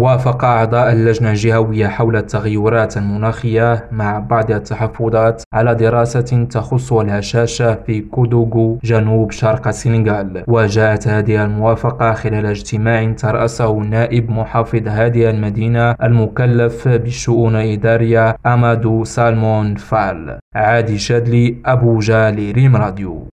وافق أعضاء اللجنة الجهوية حول التغيرات المناخية مع بعض التحفظات على دراسة تخص الهشاشة في كيدوغو جنوب شرق السنغال. وجاءت هذه الموافقة خلال اجتماع ترأسه نائب محافظ هذه المدينة المكلف بالشؤون الإدارية أمادو سالمون فال. عادي شادلي أبو جالي ريم راديو.